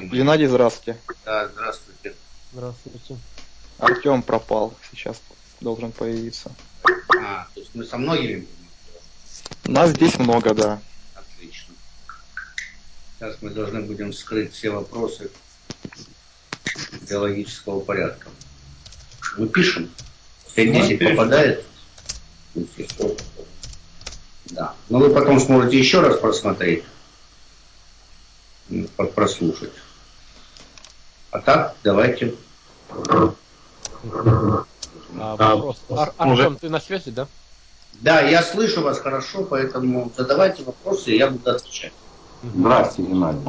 Геннадий, здравствуйте. Да, здравствуйте. Здравствуйте. Артем пропал, сейчас должен появиться. А, то есть мы со многими будем? Нас здесь много, да. Отлично. Сейчас мы должны будем скрыть все вопросы биологического порядка. Мы пишем. 5-10 попадает? Да. Но вы потом сможете еще раз просмотреть, прослушать. А так, давайте. А, вопрос. Ар- Артем, ты на связи, да? Да, я слышу вас хорошо, поэтому задавайте вопросы, и я буду отвечать. Здравствуйте, Геннадий.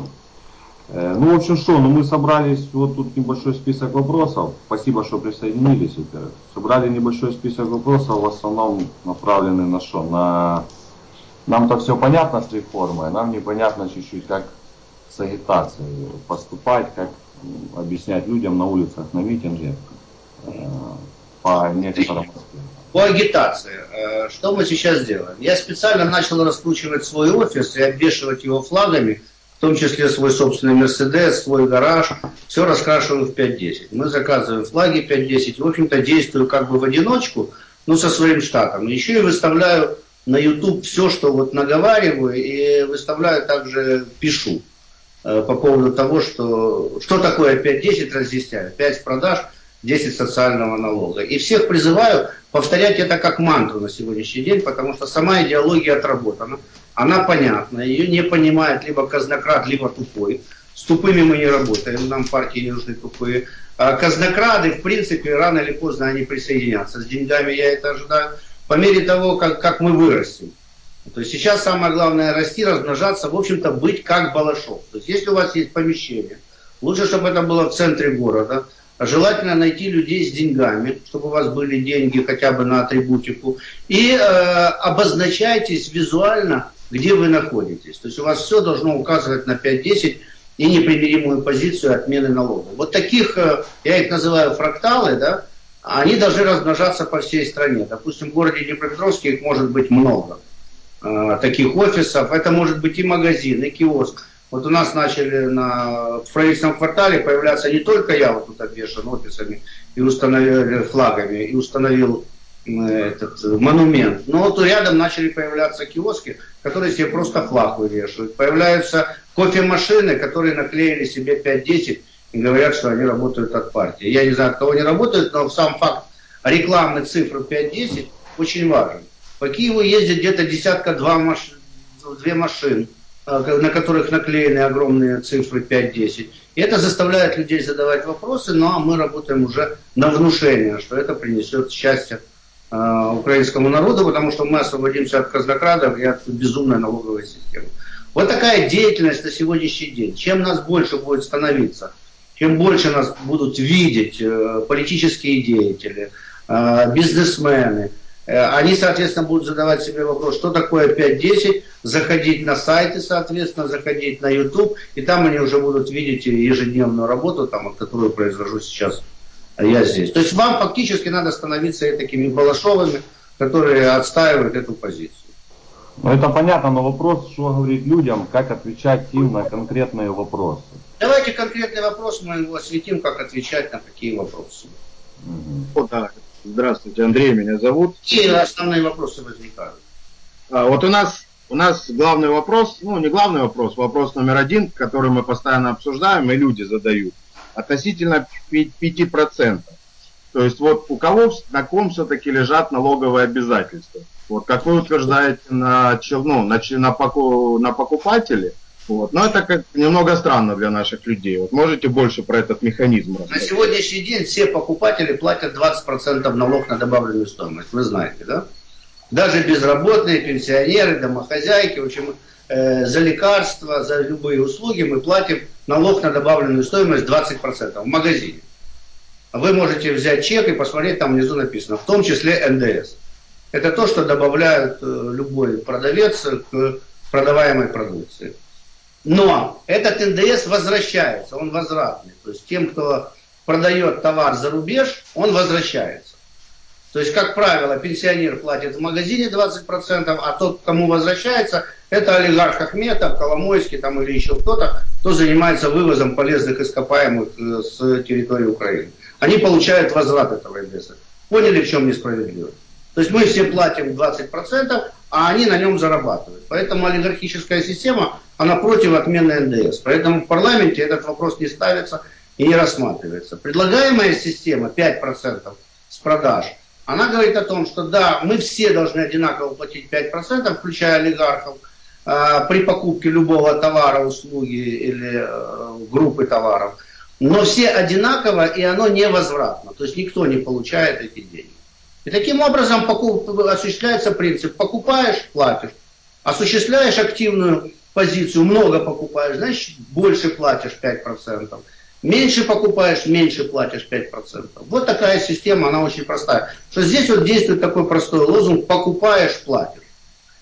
Э, Ну, в общем, что, ну мы собрались, вот тут небольшой список вопросов. Спасибо, что присоединились. во-первых. Собрали небольшой список вопросов, в основном направлены на что? На... Нам-то все понятно с реформой, нам непонятно чуть-чуть, как с агитацией поступать, как объяснять людям на улицах, на митинге э, по некоторым. По агитации. Э, Что мы сейчас делаем? Я специально начал раскручивать свой офис и обвешивать его флагами, в том числе свой собственный Мерседес, свой гараж. Все раскрашиваю в 5.10. Мы заказываем флаги 5.10. В общем-то, действую как бы в одиночку, но со своим штатом. Еще и выставляю на YouTube все, что вот наговариваю, и выставляю также, пишу по поводу того, что, что такое 5.10, разъясняю. 5 продаж, 10 социального налога. И всех призываю повторять это как мантру на сегодняшний день, потому что сама идеология отработана. Она понятна, ее не понимает либо казнократ, либо тупой. С тупыми мы не работаем, нам партии не нужны тупые. А казнокрады, в принципе, рано или поздно они присоединятся. С деньгами я это ожидаю. По мере того, как, как мы вырастем. То есть сейчас самое главное расти, размножаться, в общем-то быть как Балашов. То есть если у вас есть помещение, лучше, чтобы это было в центре города, Желательно найти людей с деньгами, чтобы у вас были деньги хотя бы на атрибутику. И э, обозначайтесь визуально, где вы находитесь. То есть у вас все должно указывать на 5-10 и непримиримую позицию отмены налогов. Вот таких, э, я их называю фракталы, да, они должны размножаться по всей стране. Допустим, в городе Днепропетровске их может быть много. Э, таких офисов. Это может быть и магазин, и киоск. Вот у нас начали на, в правительственном квартале появляться не только я вот тут обвешан офисами и установил флагами, и установил э, этот э, монумент. Но вот рядом начали появляться киоски, которые себе просто флаг вывешивают. Появляются кофемашины, которые наклеили себе 5-10 и говорят, что они работают от партии. Я не знаю, от кого они работают, но сам факт рекламы цифры 5-10 очень важен. По Киеву ездит где-то десятка-два маш... две машин э, на которых наклеены огромные цифры 5-10. И это заставляет людей задавать вопросы, но мы работаем уже на внушение, что это принесет счастье э, украинскому народу, потому что мы освободимся от казнокрадов и от безумной налоговой системы. Вот такая деятельность на сегодняшний день. Чем нас больше будет становиться, чем больше нас будут видеть э, политические деятели, э, бизнесмены, они, соответственно, будут задавать себе вопрос, что такое 5-10, заходить на сайты, соответственно, заходить на YouTube, и там они уже будут видеть ежедневную работу, там, которую произвожу сейчас я здесь. То есть вам фактически надо становиться такими Балашовыми, которые отстаивают эту позицию. Ну это понятно, но вопрос, что говорить людям, как отвечать им на конкретные вопросы. Давайте конкретный вопрос, мы его осветим, как отвечать на такие вопросы. Мгм. О, да. Здравствуйте, Андрей меня зовут. Какие основные вопросы возникают? А, вот у нас, у нас главный вопрос, ну не главный вопрос, вопрос номер один, который мы постоянно обсуждаем и люди задают, относительно пи- 5%. То есть вот у кого, на ком все-таки лежат налоговые обязательства? Вот как вы утверждаете на, ну, на, на, на покупателе, вот. Но это как немного странно для наших людей. Вот можете больше про этот механизм На рассказать? сегодняшний день все покупатели платят 20% налог на добавленную стоимость, вы знаете, да? Даже безработные, пенсионеры, домохозяйки, в общем, э, за лекарства, за любые услуги мы платим налог на добавленную стоимость 20% в магазине. Вы можете взять чек и посмотреть, там внизу написано, в том числе НДС. Это то, что добавляют э, любой продавец к продаваемой продукции. Но этот НДС возвращается, он возвратный. То есть тем, кто продает товар за рубеж, он возвращается. То есть, как правило, пенсионер платит в магазине 20%, а тот, кому возвращается, это олигарх Ахметов, Коломойский там, или еще кто-то, кто занимается вывозом полезных ископаемых э, с территории Украины. Они получают возврат этого НДС. Поняли, в чем несправедливость? То есть мы все платим 20%, а они на нем зарабатывают. Поэтому олигархическая система, она против отмены НДС. Поэтому в парламенте этот вопрос не ставится и не рассматривается. Предлагаемая система 5% с продаж – она говорит о том, что да, мы все должны одинаково платить 5%, включая олигархов, э, при покупке любого товара, услуги или э, группы товаров. Но все одинаково, и оно невозвратно. То есть никто не получает эти деньги. И таким образом осуществляется принцип. Покупаешь, платишь. Осуществляешь активную позицию, много покупаешь, значит больше платишь 5%. Меньше покупаешь, меньше платишь 5%. Вот такая система, она очень простая. Что здесь вот действует такой простой лозунг «покупаешь, платишь».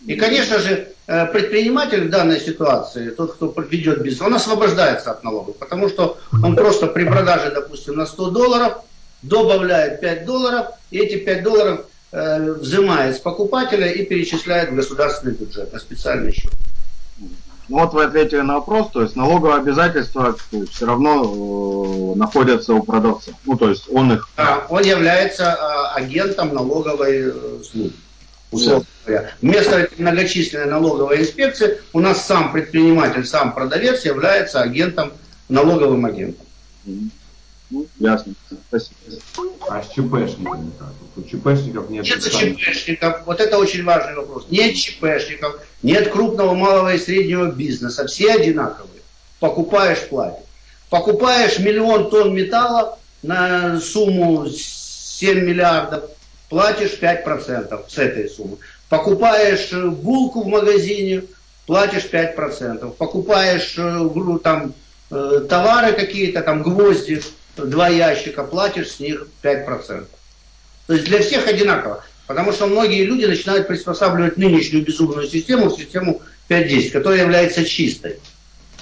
И, конечно же, э, предприниматель в данной ситуации, тот, кто ведет бизнес, он освобождается от налогов, потому что он просто при продаже, допустим, на 100 долларов добавляет 5 долларов, и эти 5 долларов э, взимает с покупателя и перечисляет в государственный бюджет на специальный счет. Ну вот вы ответили на вопрос, то есть налоговые обязательства все равно э, находятся у продавца. Ну то есть он их... Да, он является э, агентом налоговой э, службы. Условно говоря. Вместо многочисленной налоговой инспекции у нас сам предприниматель, сам продавец является агентом, налоговым агентом. Ну, ясно. Спасибо. А с ЧПшниками как? У ЧПшников нет... Нет ЧПшников. Вот это очень важный вопрос. Нет ЧПшников, нет крупного, малого и среднего бизнеса. Все одинаковые. Покупаешь, платишь. Покупаешь миллион тонн металла на сумму 7 миллиардов, платишь 5% с этой суммы. Покупаешь булку в магазине, платишь 5%. Покупаешь э, там э, товары какие-то, там гвозди, два ящика, платишь с них 5%. То есть для всех одинаково. Потому что многие люди начинают приспосабливать нынешнюю безумную систему в систему 5.10, которая является чистой.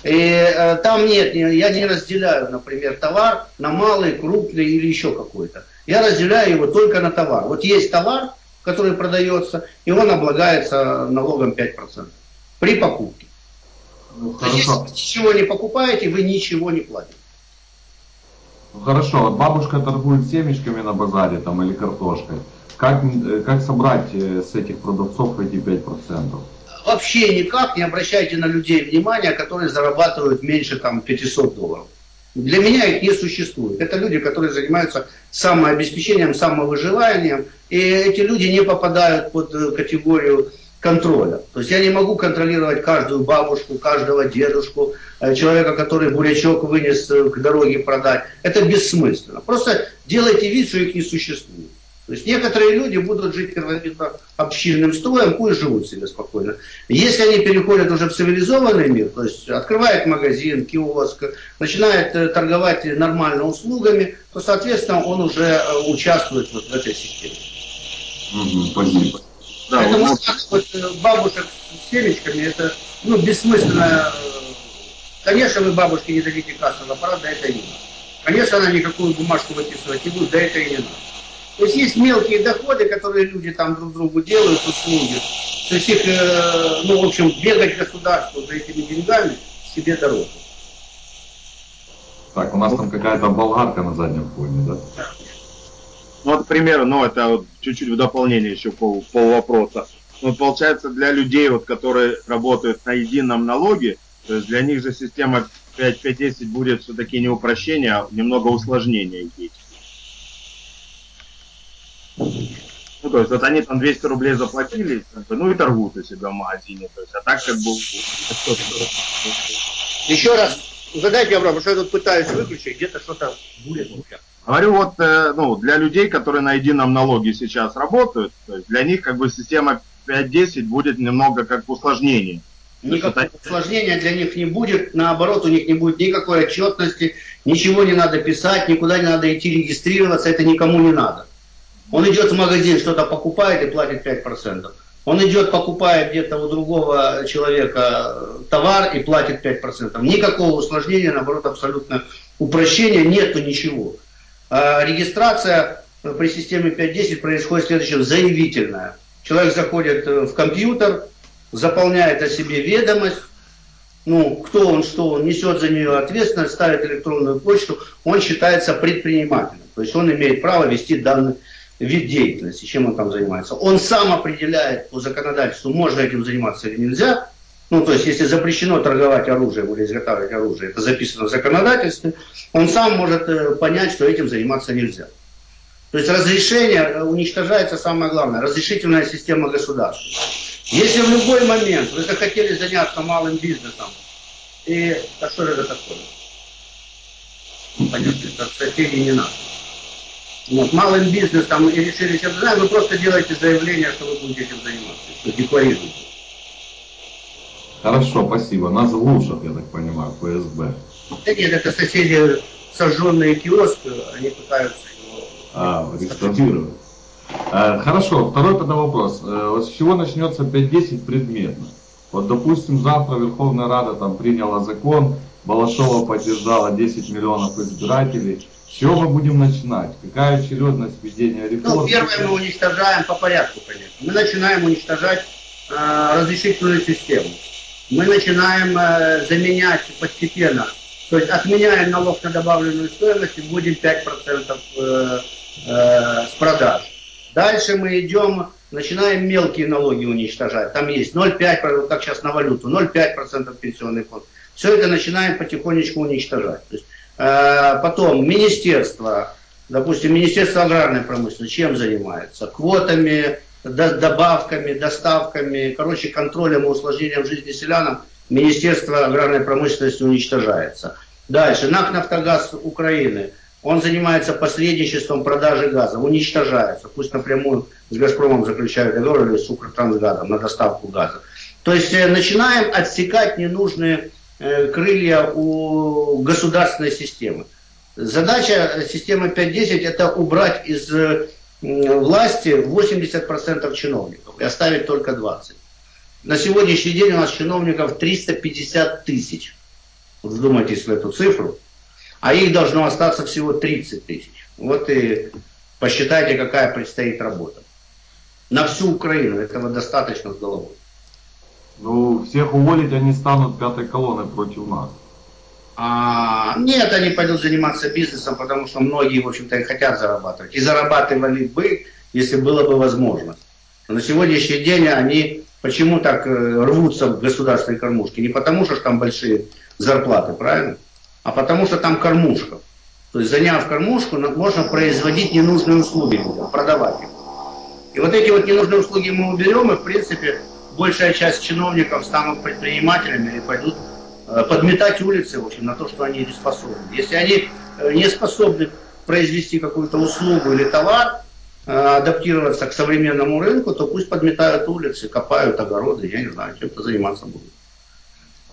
И э, там нет, я не разделяю, например, товар на малый, крупный или еще какой-то. Я разделяю его только на товар. Вот есть товар, который продается, и он облагается налогом 5% при покупке. Ну, если вы ничего не покупаете, вы ничего не платите. Хорошо, вот бабушка торгует семечками на базаре там или картошкой. Как, э, как собрать э, с этих продавцов эти 5%? Вообще никак не обращайте на людей внимания, которые зарабатывают меньше там 500 долларов. Для меня их не существует. Это люди, которые занимаются самообеспечением, самовыживанием. И эти люди не попадают под э, категорию контроля. То есть я не могу контролировать каждую бабушку, каждого дедушку, э, человека, который бурячок вынес э, к дороге продать. Это бессмысленно. Просто делайте вид, что их не существует. То есть некоторые люди будут жить первобытно общинным строем, пусть живут себе спокойно. Если они переходят уже в цивилизованный мир, то есть открывают магазин, киоск, начинает э, торговать нормально услугами, то, соответственно, он уже участвует вот в этой системе. Угу, спасибо. Да, Поэтому вот, вот э, бабушек с семечками, это ну, бессмысленно. Конечно, вы бабушке не дадите кассовый аппарат, да это и не надо. Конечно, она никакую бумажку выписывать не будет, да это и не надо. То есть есть мелкие доходы, которые люди там друг другу делают, услуги. То есть их, э, ну, в общем, бегать государству за этими деньгами себе дороже. Так, у нас там какая-то болгарка на заднем фоне, да? Ну, вот, к примеру, ну, это вот чуть-чуть в дополнение еще пол, пол вопроса. Ну, получается, для людей, вот, которые работают на едином налоге, то есть для них же система 5.10 будет все-таки не упрощение, а немного усложнение идти. Ну, то есть, вот они там 200 рублей заплатили, ну и торгуют у себя в магазине. То есть, а так как бы... Еще раз, задайте вопрос, потому что я тут пытаюсь выключить, где-то что-то будет. Говорю, вот э, ну, для людей, которые на едином налоге сейчас работают, то есть для них как бы система 5.10 будет немного как усложнение. Никакого это... усложнения для них не будет, наоборот, у них не будет никакой отчетности, ничего не надо писать, никуда не надо идти регистрироваться, это никому не надо. Он идет в магазин, что-то покупает и платит 5%. Он идет, покупает где-то у другого человека товар и платит 5%. Никакого усложнения, наоборот, абсолютно упрощения, нету ничего. Э, регистрация при системе 5.10 происходит следующее, заявительное. Человек заходит э, в компьютер, заполняет о себе ведомость, ну, кто он, что он, несет за нее ответственность, ставит электронную почту, он считается предпринимателем. То есть он имеет право вести данный вид деятельности, чем он там занимается. Он сам определяет по законодательству, можно этим заниматься или нельзя. Ну, то есть, если запрещено торговать оружием или изготавливать оружие, это записано в законодательстве, он сам может э, понять, что этим заниматься нельзя. То есть разрешение э, уничтожается самое главное, разрешительная система государства. Если в любой момент вы захотели заняться малым бизнесом, и а что же это такое? Понятно, это соседи не надо. Вот, малым бизнесом и решили чем заняться, вы просто делаете заявление, что вы будете этим заниматься, что декларируете. Хорошо, спасибо. Нас глушат, я так понимаю, ФСБ. Да нет, это соседи сожженные киоски, они пытаются его... А, реставрировать. Э, хорошо, второй тогда вопрос. Э, вот с чего начнется 5.10 предметно? Вот, допустим, завтра Верховная Рада там приняла закон, Балашова поддержала 10 миллионов избирателей. С чего мы будем начинать? Какая очередность введения реформ? Ну, первое мы уничтожаем по порядку, конечно. Мы начинаем уничтожать э, разрешительную систему. Мы начинаем э, заменять постепенно. То есть отменяем налог на добавленную стоимость и вводим 5% э, э, с продаж. Дальше мы идем, начинаем мелкие налоги уничтожать. Там есть 0,5%, как сейчас на валюту, 0,5% пенсионный фонд. Все это начинаем потихонечку уничтожать. То есть, э, потом министерство, допустим, Министерство аграрной промышленности чем занимается? Квотами, добавками, доставками, короче, контролем и усложнением жизни селянам Министерство аграрной промышленности уничтожается. Дальше, НАК «Нафтогаз» Украины – он занимается посредничеством продажи газа, уничтожается. Пусть напрямую с «Газпромом» заключают договор или с «Укртрансгазом» на доставку газа. То есть э, начинаем отсекать ненужные э, крылья у государственной системы. Задача системы 5.10 это убрать из власти 80% чиновников и оставить только 20%. На сегодняшний день у нас чиновников 350 тысяч. Вот вдумайтесь в эту цифру а их должно остаться всего 30 тысяч. Вот и посчитайте, какая предстоит работа. На всю Украину этого достаточно с головой. Ну, всех уволить они станут пятой колонной против нас. А, нет, они пойдут заниматься бизнесом, потому что многие, в общем-то, и хотят зарабатывать. И зарабатывали бы, если было бы возможно. Но на сегодняшний день они почему так э, рвутся в государственной кормушки? Не потому, что там большие зарплаты, правильно? а потому что там кормушка. То есть заняв кормушку, можно производить ненужные услуги продавать их. И вот эти вот ненужные услуги мы уберем, и в принципе большая часть чиновников станут предпринимателями или пойдут подметать улицы, в общем, на то, что они не способны. Если они э, не способны произвести какую-то услугу или товар, э, адаптироваться к современному рынку, то пусть подметают улицы, копают огороды, я не знаю, чем-то заниматься будут.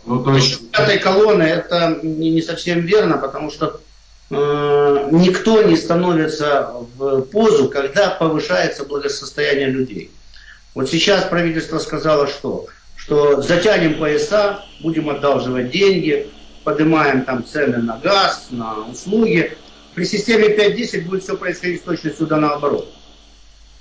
Ну, то есть... пятой колонны это не, не совсем верно, потому что э, никто не становится в позу, когда повышается благосостояние людей. Вот сейчас правительство сказало, что, что затянем пояса, будем одалживать деньги, поднимаем там цены на газ, на услуги. При системе 5.10 будет все происходить с точностью да наоборот.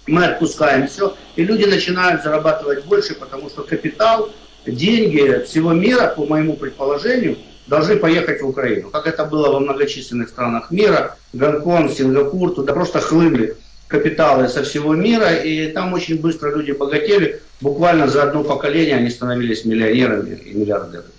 Мы отпускаем все, и люди начинают зарабатывать больше, потому что капитал деньги всего мира, по моему предположению, должны поехать в Украину. Как это было во многочисленных странах мира, Гонконг, Сингапур, туда просто хлынули капиталы со всего мира, и там очень быстро люди богатели. Буквально за одно поколение они становились миллионерами и миллиардерами.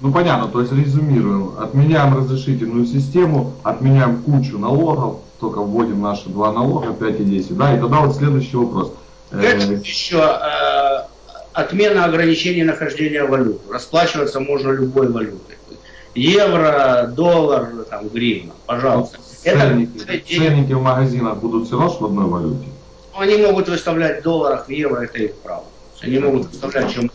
Ну понятно, то есть резюмируем. Отменяем разрешительную систему, отменяем кучу налогов, только вводим наши два налога, 5 и 10. Да, и тогда вот следующий вопрос. Это еще э, отмена ограничений нахождения валют. Расплачиваться можно любой валютой. Евро, доллар, там, гривна, пожалуйста. Ценники, в магазинах будут все равно в одной валюте? Они могут выставлять в долларах, в евро, это их право. Они могут выставлять чем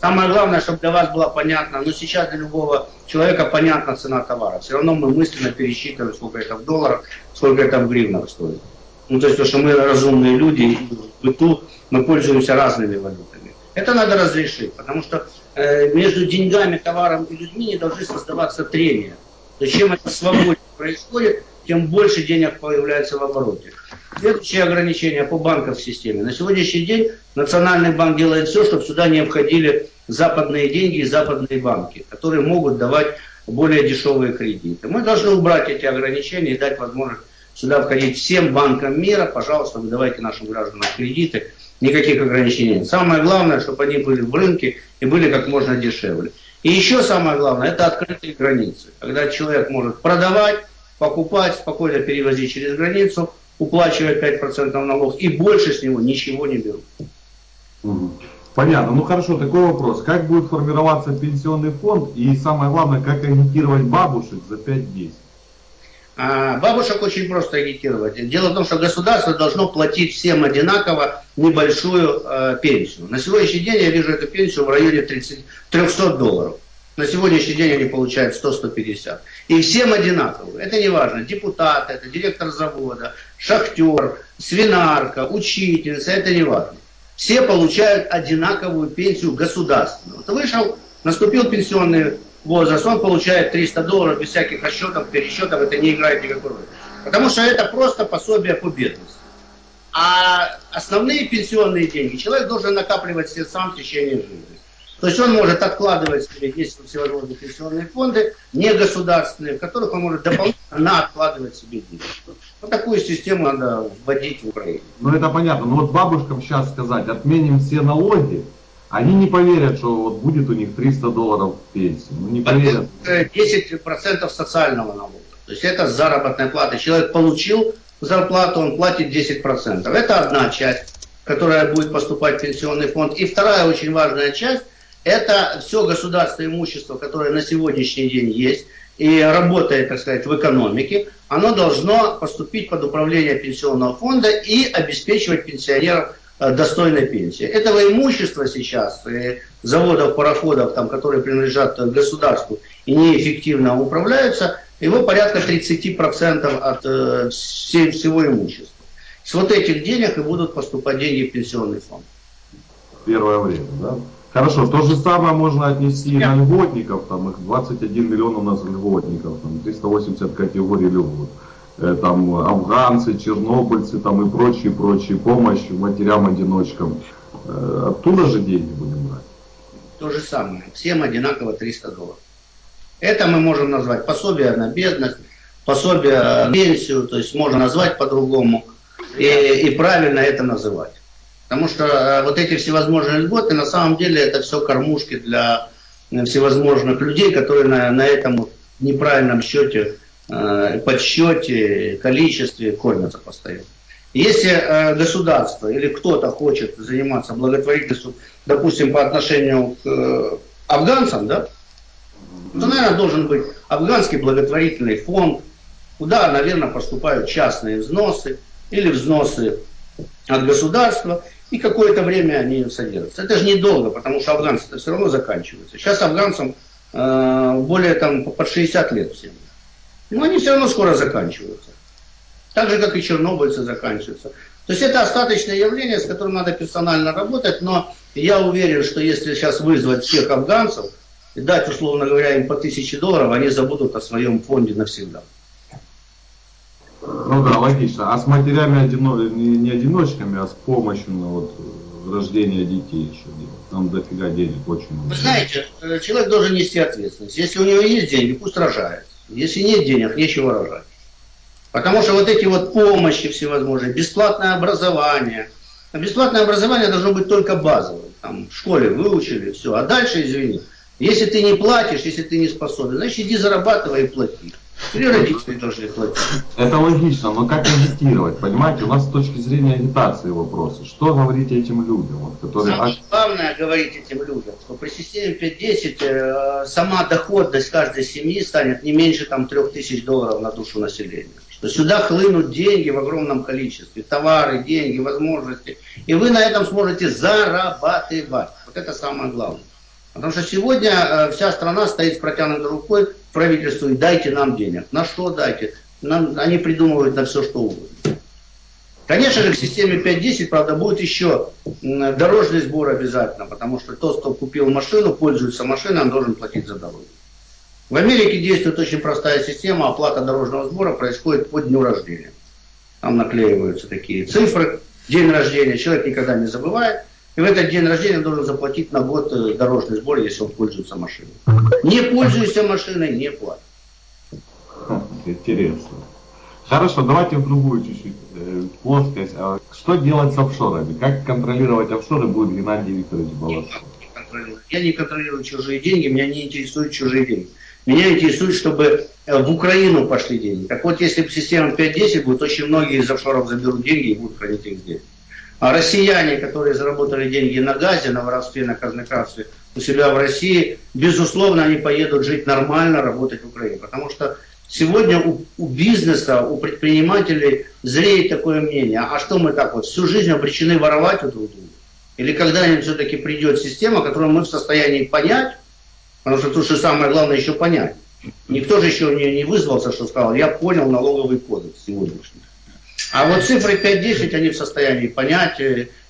Самое главное, чтобы для вас было понятно, но сейчас для любого человека понятна цена товара. Все равно мы мысленно пересчитываем, сколько это в долларах, сколько это в гривнах стоит. Ну, то есть, то, что мы разумные люди, и в быту мы пользуемся разными валютами. Это надо разрешить, потому что э, между деньгами, товаром и людьми не должны создаваться трения. То есть чем это свободнее происходит, тем больше денег появляется в обороте. Следующее ограничение по банковской системе. На сегодняшний день Национальный банк делает все, чтобы сюда не входили западные деньги и западные банки, которые могут давать более дешевые кредиты. Мы должны убрать эти ограничения и дать возможность сюда входить всем банкам мира. Пожалуйста, выдавайте нашим гражданам кредиты. Никаких ограничений. Самое главное, чтобы они были в рынке и были как можно дешевле. И еще самое главное, это открытые границы. Когда человек может продавать, покупать, спокойно перевозить через границу, уплачивать 5% налог, и больше с него ничего не берут. Понятно. Ну хорошо, такой вопрос. Как будет формироваться пенсионный фонд и самое главное, как агитировать бабушек за 5-10? А, бабушек очень просто агитировать. Дело в том, что государство должно платить всем одинаково небольшую э, пенсию. На сегодняшний день я вижу эту пенсию в районе 30, 300 долларов. На сегодняшний день они получают 100-150. И всем одинаково. Это не важно. Депутат, это директор завода, шахтер, свинарка, учительница, это не важно. Все получают одинаковую пенсию государственную. Вот вышел, наступил пенсионный возраст, он получает 300 долларов без всяких расчетов, пересчетов, это не играет никакой роли. Потому что это просто пособие по бедности. А основные пенсионные деньги человек должен накапливать себе сам в течение жизни. То есть он может откладывать себе, есть всевозможные пенсионные фонды, не государственные, в которых он может дополнительно откладывать себе деньги. Вот такую систему надо вводить в Украине. Ну это понятно. Но вот бабушкам сейчас сказать, отменим все налоги, они не поверят, что вот будет у них 300 долларов пенсии. Ну не поверят. 10% социального налога. То есть это заработная плата. Человек получил зарплату, он платит 10%. Это одна часть, которая будет поступать в пенсионный фонд. И вторая очень важная часть – это все государственное имущество, которое на сегодняшний день есть и работает, так сказать, в экономике, оно должно поступить под управление пенсионного фонда и обеспечивать пенсионеров э, достойной пенсии. Этого имущества сейчас, э, заводов, пароходов, там, которые принадлежат государству и неэффективно управляются, его порядка 30% от э, всего имущества. С вот этих денег и будут поступать деньги в пенсионный фонд. Первое время, да? Хорошо, то же самое можно отнести и на льготников, там их 21 миллион у нас льготников, там 380 категорий льгот. Э, там афганцы, чернобыльцы там и прочие, прочие, помощь матерям-одиночкам. Э, оттуда же деньги будем брать? То же самое, всем одинаково 300 долларов. Это мы можем назвать пособие на бедность, пособие на пенсию, то есть можно назвать по-другому и, и правильно это называть. Потому что э, вот эти всевозможные льготы, на самом деле, это все кормушки для всевозможных людей, которые на, на этом неправильном счете, подсчете, количестве кормятся постоянно. Если государство или кто-то хочет заниматься благотворительностью, допустим, по отношению к афганцам, да, то, наверное, должен быть афганский благотворительный фонд, куда, наверное, поступают частные взносы или взносы от государства, и какое-то время они содержатся. Это же недолго, потому что афганцы все равно заканчиваются. Сейчас афганцам э, более там под 60 лет всем. Но они все равно скоро заканчиваются. Так же, как и чернобыльцы заканчиваются. То есть это остаточное явление, с которым надо персонально работать, но я уверен, что если сейчас вызвать всех афганцев и дать, условно говоря, им по тысяче долларов, они забудут о своем фонде навсегда. Ну да, логично. А с матерями одино... не, не одиночками, а с помощью на вот, рождения детей еще делать. Там дофига денег очень много. Вы знаете, человек должен нести ответственность. Если у него есть деньги, пусть рожает. Если нет денег, нечего рожать. Потому что вот эти вот помощи всевозможные, бесплатное образование. А бесплатное образование должно быть только базовым. Там в школе выучили, все. А дальше, извини, если ты не платишь, если ты не способен, значит иди зарабатывай и плати. Или родители должны платить. Это логично, но как агитировать? Понимаете, у нас с точки зрения агитации вопросы. Что говорить этим людям? Вот, которые... Самое главное говорить этим людям, что при системе 5.10 э, сама доходность каждой семьи станет не меньше там 3000 долларов на душу населения. Что сюда хлынут деньги в огромном количестве, товары, деньги, возможности. И вы на этом сможете зарабатывать. Вот это самое главное. Потому что сегодня э, вся страна стоит с протянутой рукой правительству и дайте нам денег. На что дайте? Нам, они придумывают на все, что угодно. Конечно же, к системе 5.10, правда, будет еще дорожный сбор обязательно, потому что тот, кто купил машину, пользуется машиной, он должен платить за дорогу. В Америке действует очень простая система, оплата дорожного сбора происходит по дню рождения. Там наклеиваются такие цифры, день рождения, человек никогда не забывает, и в этот день рождения он должен заплатить на год э, дорожный сбор, если он пользуется машиной. Не пользуйся машиной, не платит. Интересно. Хорошо, давайте в другую чуть-чуть э, плоскость. А что делать с офшорами? Как контролировать офшоры будет Геннадий Викторович Балашов? Я не контролирую чужие деньги, меня не интересуют чужие деньги. Меня интересует, чтобы э, в Украину пошли деньги. Так вот, если система 5-10 будет, очень многие из офшоров заберут деньги и будут хранить их здесь. А россияне, которые заработали деньги на газе, на воровстве, на казнократстве у себя в России, безусловно, они поедут жить нормально, работать в Украине. Потому что сегодня у, у бизнеса, у предпринимателей зреет такое мнение, а что мы так вот всю жизнь обречены воровать у друг друга? Или когда-нибудь все-таки придет система, которую мы в состоянии понять, потому что тут же самое главное еще понять. Никто же еще не, не вызвался, что сказал, я понял налоговый кодекс сегодняшний. А вот цифры 5-10 они в состоянии понять.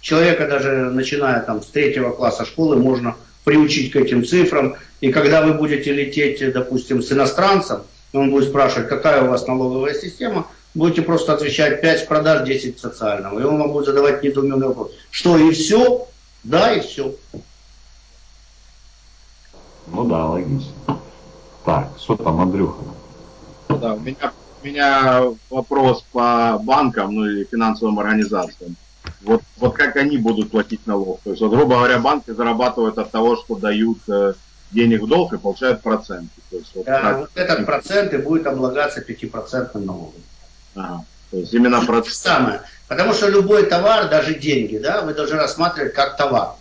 Человека даже начиная там с третьего класса школы можно приучить к этим цифрам. И когда вы будете лететь, допустим, с иностранцем, он будет спрашивать, какая у вас налоговая система, будете просто отвечать 5 с продаж, 10 социального. И он вам будет задавать недоуменный вопрос. Что, и все? Да, и все. Ну да, логично. Так, что там, Андрюха? Да, у меня меня вопрос по банкам, ну или финансовым организациям. Вот, вот как они будут платить налог? То есть, вот, грубо говоря, банки зарабатывают от того, что дают э, денег в долг и получают проценты. То есть, вот, да, как... вот этот процент и будет облагаться 5% налогом. Ага. То есть именно процент. Самое. Потому что любой товар, даже деньги, да, вы должны рассматривать как товар.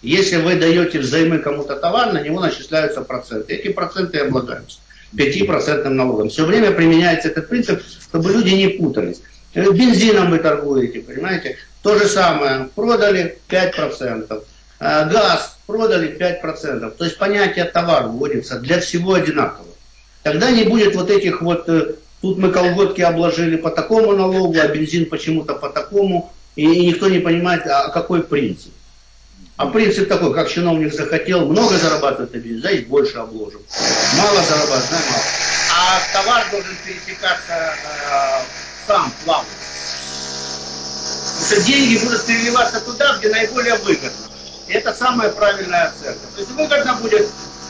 Если вы даете взаймы кому-то товар, на него начисляются проценты. Эти проценты облагаются. 5% налогом. Все время применяется этот принцип, чтобы люди не путались. Э, бензином вы торгуете, понимаете? То же самое. Продали 5%. Э, газ продали 5%. То есть понятие товар вводится для всего одинаково. Тогда не будет вот этих вот, э, тут мы колготки обложили по такому налогу, а бензин почему-то по такому, и никто не понимает, а какой принцип. А принцип такой, как чиновник захотел, много зарабатывать бензин, значит больше обложим. Мало зарабатывать, знай мало. А товар должен пересекаться э, сам плавно. Потому что деньги будут переливаться туда, где наиболее выгодно. И это самая правильная оценка. То есть выгодно будет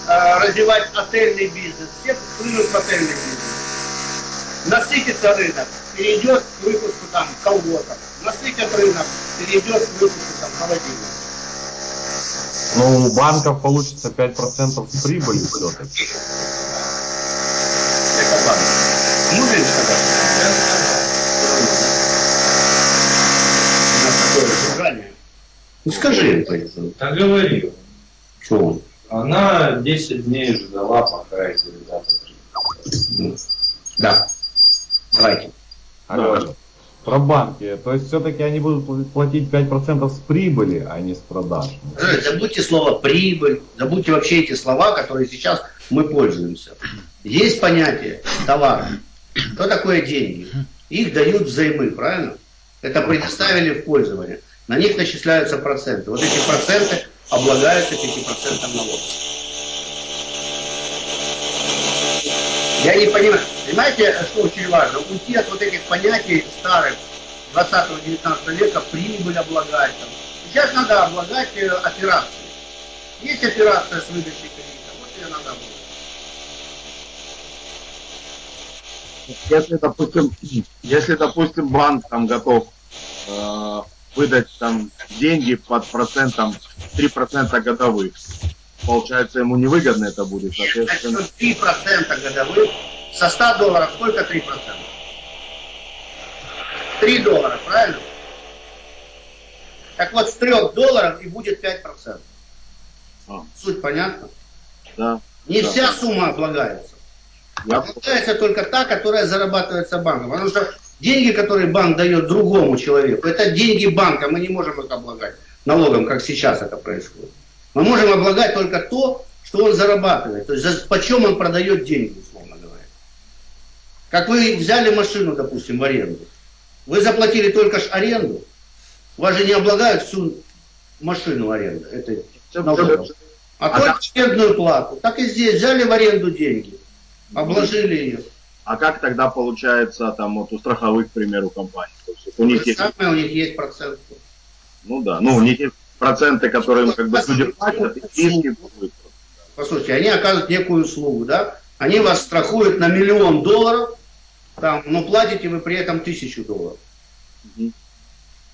э, развивать отельный бизнес, все прыгнут в отельный бизнес. Насытится рынок, перейдет к выпуску там колготок. Насытит рынок, перейдет к выпуску там холодильников. Ну, у банков получится 5% с прибыли все-таки. Это банк. Можешь сказать? У нас такое разругание. Ну скажи это. Так говорил. Что? Она 10 дней ждала, пока эти ребята. Да. Давайте. Алло. Про банки. То есть все-таки они будут платить 5% с прибыли, а не с продаж. Забудьте слово прибыль, забудьте вообще эти слова, которые сейчас мы пользуемся. Есть понятие товар. Что такое деньги? Их дают взаймы, правильно? Это предоставили в пользование. На них начисляются проценты. Вот эти проценты облагаются 5% налогов. Я не понимаю. Понимаете, что очень важно? Уйти от вот этих понятий старых 20-19 века, прибыль облагать. Там. Сейчас надо облагать э, операции. Есть операция с выдачей кредита, вот ее надо облагать. Если, допустим, если, допустим, банк там готов э, выдать там деньги под процентом 3% годовых, получается, ему невыгодно это будет, соответственно. 3% годовых, со 100 долларов сколько 3%? 3 доллара, правильно? Так вот, с 3 долларов и будет 5%. А. Суть понятна? Да. Не да. вся сумма облагается. Я... Облагается только та, которая зарабатывается банком. Потому что деньги, которые банк дает другому человеку, это деньги банка, мы не можем их облагать налогом, как сейчас это происходит. Мы можем облагать только то, что он зарабатывает. То есть почем он продает деньги, условно говоря. Как вы взяли машину, допустим, в аренду. Вы заплатили только ж аренду. Вас же не облагают всю машину аренду. Это А, а только как... арендную плату. Так и здесь взяли в аренду деньги, обложили ее. А как тогда получается там вот у страховых, к примеру, компаний? То есть, у них есть... Самое, у них есть процент. Ну да, ну у них есть проценты, которые ну, как бы и Послушайте, они оказывают некую услугу, да? Они вас страхуют на миллион долларов, там, но платите вы при этом тысячу долларов. Угу.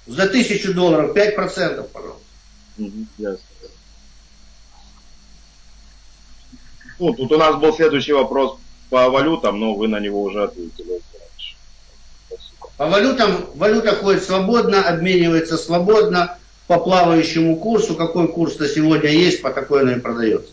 За тысячу долларов 5%, пожалуйста. Угу, ясно. Ну, тут у нас был следующий вопрос по валютам, но вы на него уже ответили. По валютам, валюта ходит свободно, обменивается свободно по плавающему курсу. Какой курс на сегодня есть, по такой она и продается.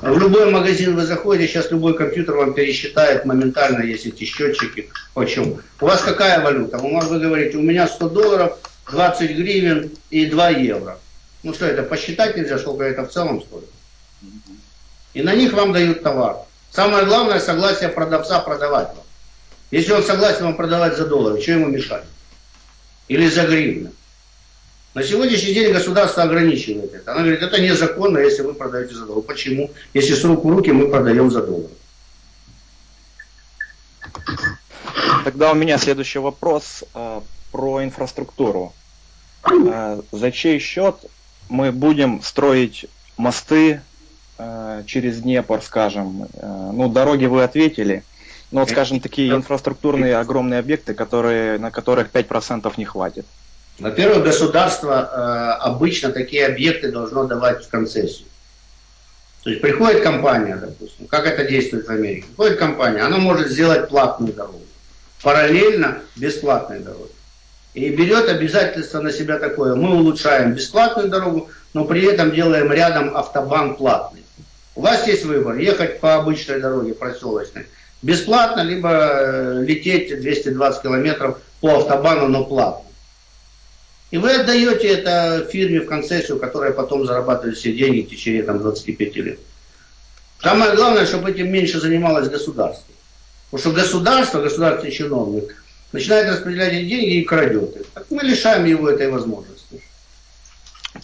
В любой магазин вы заходите, сейчас любой компьютер вам пересчитает моментально, есть эти счетчики. Почему? У вас какая валюта? Вы, вы говорите, у меня 100 долларов, 20 гривен и 2 евро. Ну что это, посчитать нельзя, сколько это в целом стоит. И на них вам дают товар. Самое главное, согласие продавца продавать вам. Если он согласен вам продавать за доллары, что ему мешать? Или за гривны? На сегодняшний день государство ограничивает это. Она говорит, это незаконно, если вы продаете за доллар. Почему? Если с рук в руки мы продаем за доллар. Тогда у меня следующий вопрос э, про инфраструктуру. Э, за чей счет мы будем строить мосты э, через Днепр, скажем? Э, ну, дороги вы ответили. Но вот, скажем, такие инфраструктурные огромные объекты, которые, на которых 5% не хватит. Во-первых, государство э, обычно такие объекты должно давать в концессию. То есть приходит компания, допустим, как это действует в Америке. Приходит компания, она может сделать платную дорогу, параллельно бесплатной дороге. И берет обязательство на себя такое. Мы улучшаем бесплатную дорогу, но при этом делаем рядом автобан платный. У вас есть выбор, ехать по обычной дороге проселочной бесплатно, либо э, лететь 220 километров по автобану, но платно. И вы отдаете это фирме в концессию, которая потом зарабатывает все деньги в течение там, 25 лет. Самое главное, чтобы этим меньше занималось государство. Потому что государство, государственный чиновник, начинает распределять эти деньги и крадет их. Так мы лишаем его этой возможности.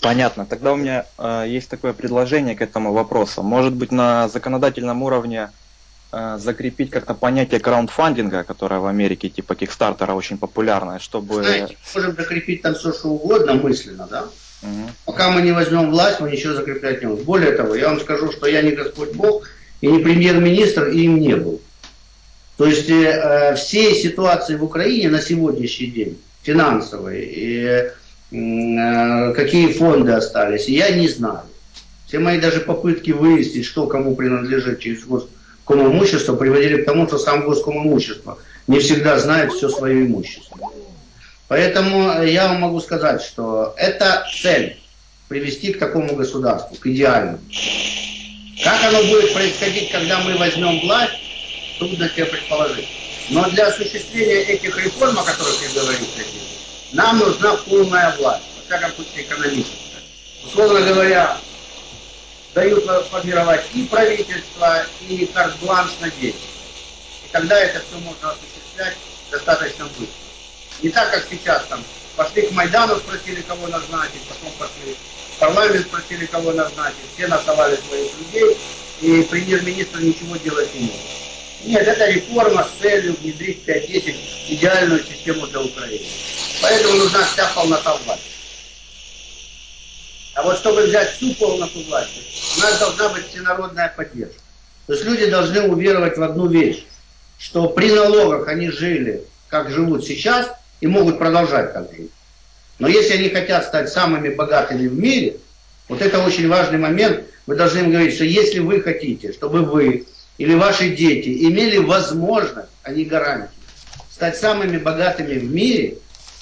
Понятно. Тогда у меня э, есть такое предложение к этому вопросу. Может быть, на законодательном уровне закрепить как-то понятие краундфандинга, которое в Америке типа Кикстартера очень популярное, чтобы... Знаете, можем закрепить там все, что угодно мысленно, да? Угу. Пока мы не возьмем власть, мы ничего закреплять не можем. Более того, я вам скажу, что я не Господь Бог и не премьер-министр, и им не был. То есть э, э все ситуации в Украине на сегодняшний день, финансовые, и, э, какие фонды остались, я не знаю. Все мои даже попытки выяснить, что кому принадлежит через Господь имущества приводили к тому, что сам имущество не всегда знает все свое имущество. Поэтому я вам могу сказать, что это цель привести к такому государству, к идеальному. Как оно будет происходить, когда мы возьмем власть, трудно себе предположить. Но для осуществления этих реформ, о которых я говорил, нам нужна полная власть, во всяком случае экономическая. Условно говоря, дают формировать и правительство, и карт-бланш на дети. И тогда это все можно осуществлять достаточно быстро. Не так, как сейчас там пошли к Майдану, спросили, кого назначить, потом пошли в парламент, спросили, кого назначить, все насовали своих людей, и премьер-министр ничего делать не может. Нет, это реформа с целью внедрить 5-10 идеальную систему для Украины. Поэтому нужна вся полнота власти. А вот чтобы взять всю полноту власти, у нас должна быть всенародная поддержка. То есть люди должны уверовать в одну вещь, что при налогах они жили, как живут сейчас, и могут продолжать так жить. Но если они хотят стать самыми богатыми в мире, вот это очень важный момент, вы должны им говорить, что если вы хотите, чтобы вы или ваши дети имели возможность, а не гарантию, стать самыми богатыми в мире,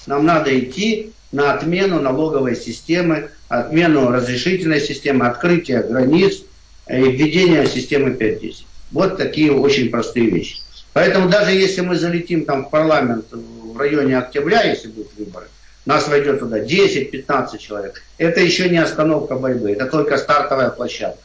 нам надо идти на отмену налоговой системы, отмену разрешительной системы, открытие границ и введение системы 5.10. Вот такие очень простые вещи. Поэтому даже если мы залетим там в парламент в районе октября, если будут выборы, нас войдет туда 10-15 человек. Это еще не остановка борьбы, это только стартовая площадка.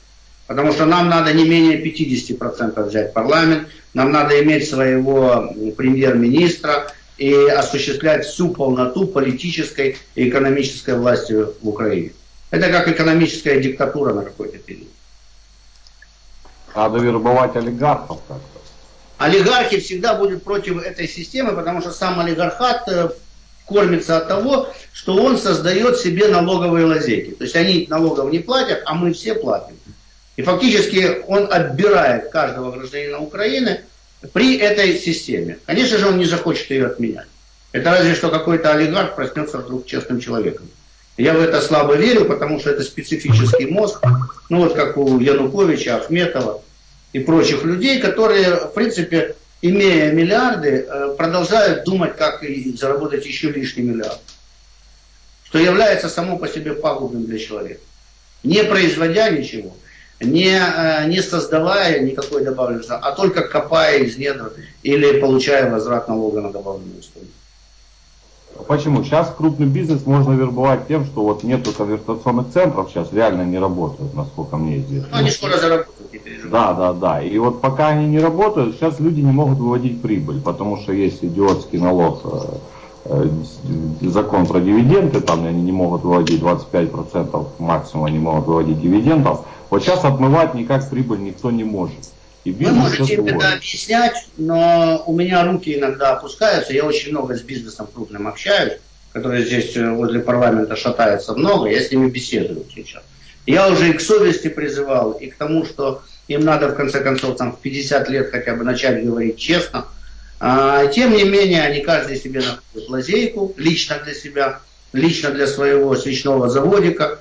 Потому что нам надо не менее 50% взять парламент, нам надо иметь своего премьер-министра, и осуществлять всю полноту политической и экономической власти в Украине. Это как экономическая диктатура на какой-то период. Надо вербовать олигархов как-то. Олигархи всегда будут против этой системы, потому что сам олигархат э, кормится от того, что он создает себе налоговые лазейки. То есть они налогов не платят, а мы все платим. И фактически он отбирает каждого гражданина Украины при этой системе. Конечно же, он не захочет ее отменять. Это разве что какой-то олигарх проснется вдруг честным человеком. Я в это слабо верю, потому что это специфический мозг, ну вот как у Януковича, Ахметова и прочих людей, которые, в принципе, имея миллиарды, э, продолжают думать, как заработать еще лишний миллиард. Что является само по себе пагубным для человека. Не производя ничего, не, э, не создавая никакой добавленной а только копая из недр или получая возврат налога на добавленную стоимость. Почему? Сейчас крупный бизнес можно вербовать тем, что вот нету конвертационных центров сейчас реально не работают, насколько мне известно. Ну, они скоро заработают, не Да, да, да. И вот пока они не работают, сейчас люди не могут выводить прибыль, потому что есть идиотский налог, э, э, закон про дивиденды, там они не могут выводить 25% максимум, они могут выводить дивидендов. Вот сейчас отмывать никак прибыль никто не может. И Вы можете это объяснять, но у меня руки иногда опускаются. Я очень много с бизнесом крупным общаюсь, которые здесь э, возле парламента шатаются много. Я с ними беседую сейчас. Я уже и к совести призывал, и к тому, что им надо в конце концов там в 50 лет хотя бы начать говорить честно. А, тем не менее, они каждый себе находят лазейку, лично для себя, лично для своего свечного заводика,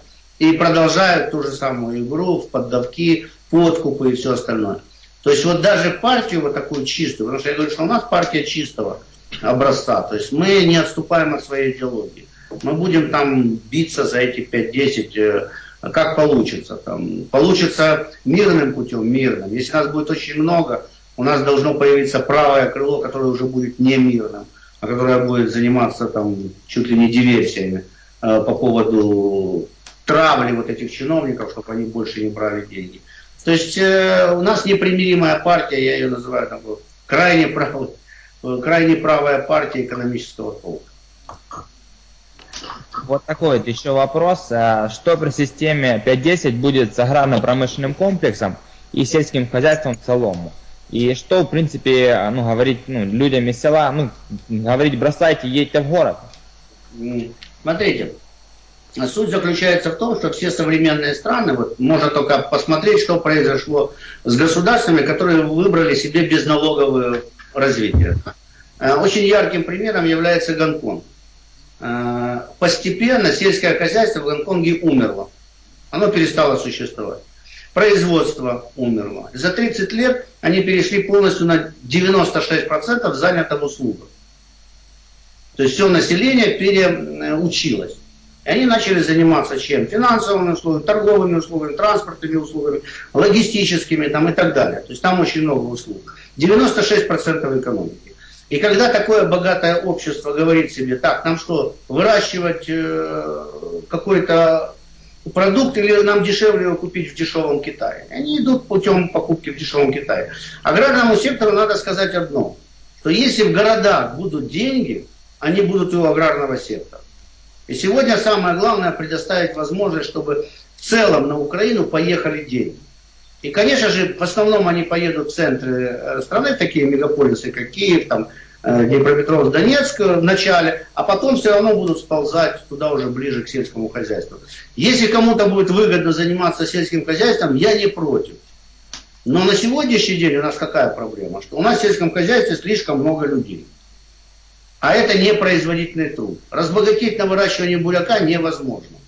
и продолжают ту же самую игру в поддавки, подкупы и все остальное. То есть вот даже партию вот такую чистую, потому что я говорю, что у нас партия чистого образца, то есть мы не отступаем от своей идеологии. Мы будем там биться за эти 5-10, э, как получится. Там, получится мирным путем, мирным. Если нас будет очень много, у нас должно появиться правое крыло, которое уже будет не мирным, а которое будет заниматься там чуть ли не диверсиями э, по поводу травли вот этих чиновников, чтобы они больше не брали деньги. То есть э, у нас непримиримая партия, я ее называю такой, крайне, прав, крайне правая партия экономического толка. Вот такой вот еще вопрос. А что при системе 5.10 будет с аграрно-промышленным комплексом и сельским хозяйством в целом? И что, в принципе, ну, говорить ну, людям из села, ну, говорить бросайте, едьте в город? Смотрите, Суть заключается в том, что все современные страны, вот можно только посмотреть, что произошло с государствами, которые выбрали себе безналоговое развитие. Э, очень ярким примером является Гонконг. Э, постепенно сельское хозяйство в Гонконге умерло. Оно перестало существовать. Производство умерло. За 30 лет они перешли полностью на 96% занятым услугам. То есть все население переучилось. И они начали заниматься чем? Финансовыми услугами, торговыми услугами, транспортными услугами, логистическими там, и так далее. То есть там очень много услуг. 96% экономики. И когда такое богатое общество говорит себе, так, нам что, выращивать э, какой-то продукт или нам дешевле его купить в дешевом Китае? Они идут путем покупки в дешевом Китае. Аграрному сектору надо сказать одно, что если в городах будут деньги, они будут у аграрного сектора. И сегодня самое главное предоставить возможность, чтобы в целом на Украину поехали деньги. И, конечно же, в основном они поедут в центры э, страны, такие мегаполисы, как Киев, там, э, Днепропетровск, Донецк в начале, а потом все равно будут сползать туда уже ближе к сельскому хозяйству. Если кому-то будет выгодно заниматься сельским хозяйством, я не против. Но на сегодняшний день у нас какая проблема? Что у нас в сельском хозяйстве слишком много людей. А это не производительный труд. Разбогатеть на выращивании буряка невозможно.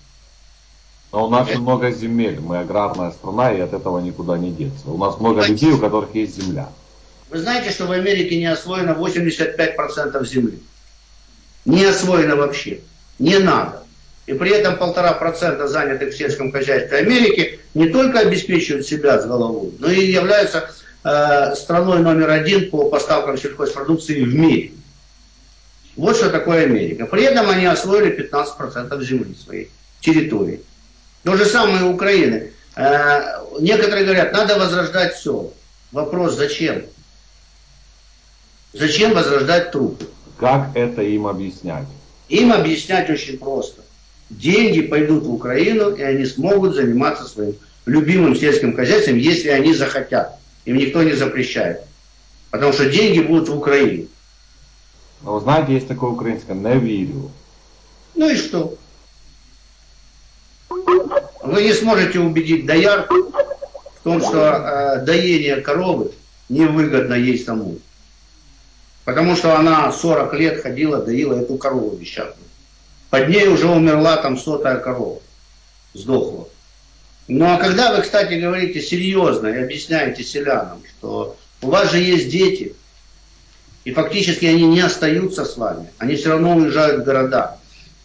Но у нас это... много земель, мы аграрная страна, и от этого никуда не деться. У нас много людей, у которых есть земля. Вы знаете, что в Америке не освоено 85% земли? Не освоено вообще. Не надо. И при этом полтора процента занятых в сельском хозяйстве Америки не только обеспечивают себя с головой, но и являются э, страной номер один по поставкам сельхозпродукции в мире. Вот что такое Америка. При этом они освоили 15% земли своей территории. То же самое и Украины. Э, некоторые говорят, надо возрождать все. Вопрос, зачем? Зачем возрождать труд? Как это им объяснять? Им объяснять очень просто. Деньги пойдут в Украину, и они смогут заниматься своим любимым сельским хозяйством, если они захотят. Им никто не запрещает. Потому что деньги будут в Украине. Но вы знаете, есть такое украинское «не верю». Ну и что? Вы не сможете убедить доярку в том, что э, доение коровы невыгодно ей саму. Потому что она 40 лет ходила, доила эту корову бесчатную. Под ней уже умерла там сотая корова. Сдохла. Ну а когда вы, кстати, говорите серьезно и объясняете селянам, что у вас же есть дети, и фактически они не остаются с вами, они все равно уезжают в города.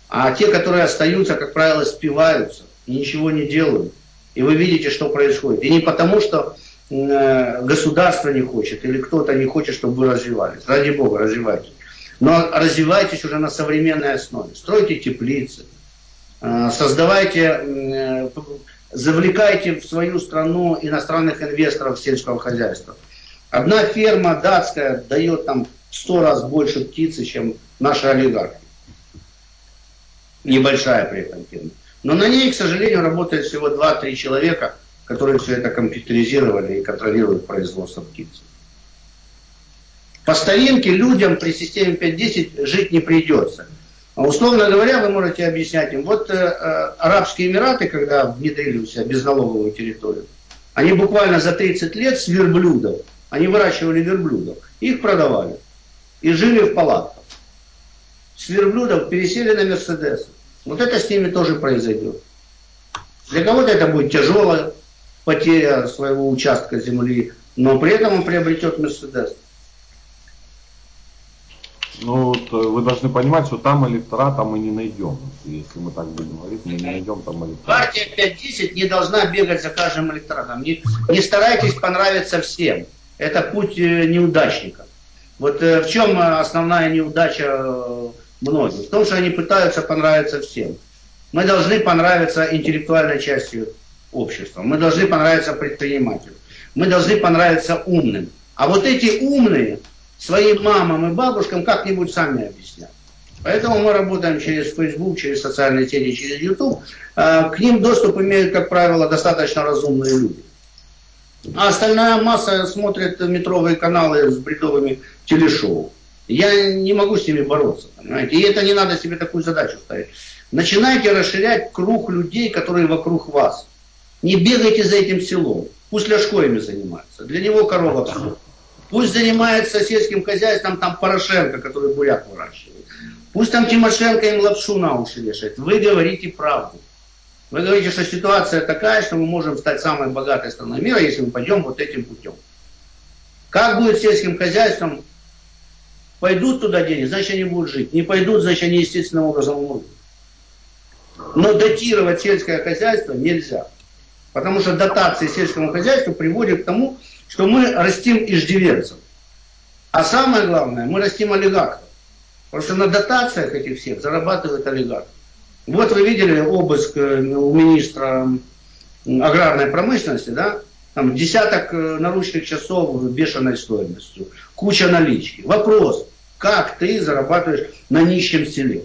А те, которые остаются, как правило, спиваются и ничего не делают. И вы видите, что происходит. И не потому, что э, государство не хочет или кто-то не хочет, чтобы вы развивались. Ради Бога, развивайтесь. Но развивайтесь уже на современной основе. Стройте теплицы, э, создавайте, э, завлекайте в свою страну иностранных инвесторов сельского хозяйства. Одна ферма датская дает там в сто раз больше птицы, чем наши олигархи. Небольшая при этом фирма. Но на ней, к сожалению, работает всего 2-3 человека, которые все это компьютеризировали и контролируют производство птицы. По старинке людям при системе 5.10 жить не придется. А условно говоря, вы можете объяснять им, вот э, э, Арабские Эмираты, когда внедрили у себя безналоговую территорию, они буквально за 30 лет с верблюдов, они выращивали верблюдов, их продавали и жили в палатках. С верблюдов пересели на Мерседесы. Вот это с ними тоже произойдет. Для кого-то это будет тяжелая потеря своего участка земли, но при этом он приобретет Мерседес. Ну, вы должны понимать, что там электората мы не найдем. Если мы так будем говорить, мы не найдем там электората. Партия 5-10 не должна бегать за каждым электоратом. Не, не старайтесь понравиться всем. Это путь э, неудачника. Вот э, в чем основная неудача э, многих? В том, что они пытаются понравиться всем. Мы должны понравиться интеллектуальной части общества. Мы должны понравиться предпринимателю. Мы должны понравиться умным. А вот эти умные своим мамам и бабушкам как-нибудь сами объяснят. Поэтому мы работаем через Facebook, через социальные сети, через YouTube. К ним доступ имеют, как правило, достаточно разумные люди. А остальная масса смотрит метровые каналы с бредовыми телешоу. Я не могу с ними бороться. Понимаете? И это не надо себе такую задачу ставить. Начинайте расширять круг людей, которые вокруг вас. Не бегайте за этим селом. Пусть Ляшко ими занимается. Для него корова все. Пусть занимается сельским хозяйством там Порошенко, который буряк выращивает. Пусть там Тимошенко им лапшу на уши вешает. Вы говорите правду. Вы говорите, что ситуация такая, что мы можем стать самой богатой страной мира, если мы пойдем вот этим путем. Как будет сельским хозяйством? Пойдут туда деньги, значит они будут жить. Не пойдут, значит они естественным образом умрут. Но датировать сельское хозяйство нельзя. Потому что дотации сельскому хозяйству приводят к тому, что мы растим иждивенцев. А самое главное, мы растим олигархов. Потому что на дотациях этих всех зарабатывают олигархи. Вот вы видели обыск э, у министра аграрной промышленности, да? Там десяток э, наручных часов бешеной стоимостью, куча налички. Вопрос, как ты зарабатываешь на нищем селе,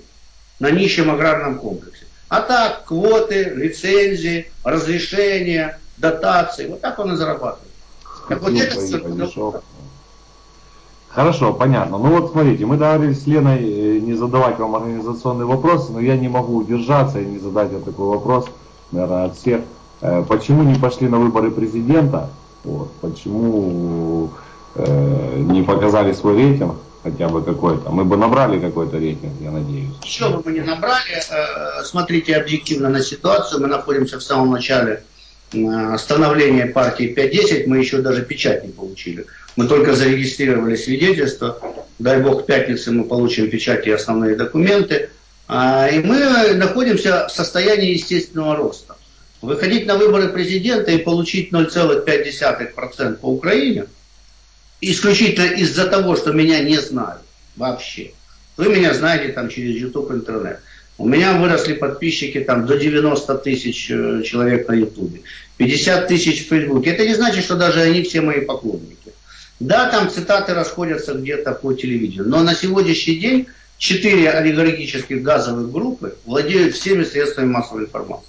на нищем аграрном комплексе? А так, квоты, лицензии, разрешения, дотации, вот так он и зарабатывает. Так вот это Хорошо, понятно. Ну вот смотрите, мы договорились с Леной э, не задавать вам организационные вопросы, но я не могу удержаться и не задать вам такой вопрос, наверное, от всех. Э, почему не пошли на выборы президента? Вот, почему э, не показали свой рейтинг хотя бы какой-то? Мы бы набрали какой-то рейтинг, я надеюсь. Еще бы мы не набрали. Э, смотрите объективно на ситуацию. Мы находимся в самом начале становления партии 5-10 мы еще даже печать не получили. Мы только зарегистрировали свидетельство. Дай бог, в пятницу мы получим печать и основные документы. А, и мы находимся в состоянии естественного роста. Выходить на выборы президента и получить 0,5% по Украине, исключительно из-за того, что меня не знают вообще. Вы меня знаете там через YouTube, интернет. У меня выросли подписчики там до 90 тысяч э, человек на Ютубе, 50 тысяч в Фейсбуке. Это не значит, что даже они все мои поклонники. Да, там цитаты расходятся где-то по телевидению, но на сегодняшний день четыре олигархических газовых группы владеют всеми средствами массовой информации.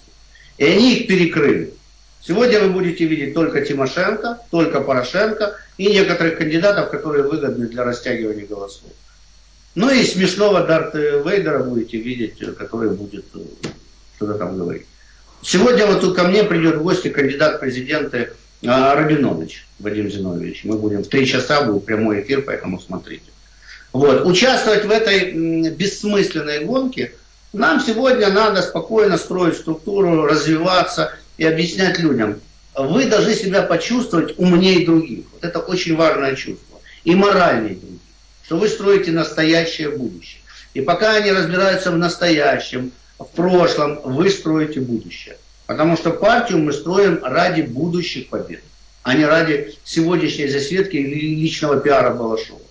И они их перекрыли. Сегодня вы будете видеть только Тимошенко, только Порошенко и некоторых кандидатов, которые выгодны для растягивания голосов. Ну и смешного Дарта Вейдера будете видеть, который будет э, что-то там говорить. Сегодня вот тут ко мне придет в гости кандидат в президенты а, Рабинович Вадим Зиновьевич. Мы будем в три часа, будет прямой эфир, поэтому смотрите. Вот. Участвовать в этой бессмысленной гонке нам сегодня надо спокойно строить структуру, развиваться и объяснять людям. Вы должны себя почувствовать умнее других. Вот это очень важное чувство. И моральнее других. Что вы строите настоящее будущее. И пока они разбираются в настоящем, в прошлом, вы строите будущее. Потому что партию мы строим ради будущих побед, а не ради сегодняшней засветки или личного пиара Балашова.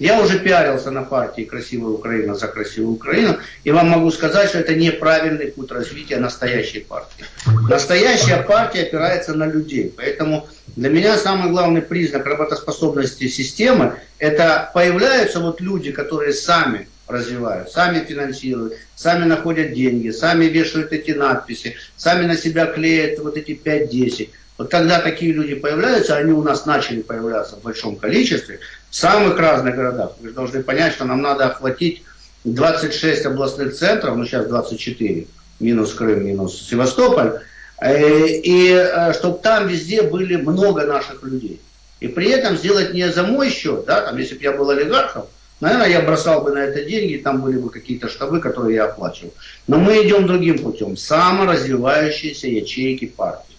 Я уже пиарился на партии «Красивая Украина» за «Красивую Украину», и вам могу сказать, что это неправильный путь развития настоящей партии. Настоящая партия опирается на людей, поэтому для меня самый главный признак работоспособности системы – это появляются вот люди, которые сами развивают, сами финансируют, сами находят деньги, сами вешают эти надписи, сами на себя клеят вот эти 5-10. Вот когда такие люди появляются, они у нас начали появляться в большом количестве, в самых разных городах. Вы же должны понять, что нам надо охватить 26 областных центров, ну сейчас 24, минус Крым, минус Севастополь, э, и э, чтобы там везде были много наших людей. И при этом сделать не за мой счет, да, там, если бы я был олигархом, наверное, я бросал бы на это деньги, там были бы какие-то штабы, которые я оплачивал. Но мы идем другим путем, саморазвивающиеся ячейки партии.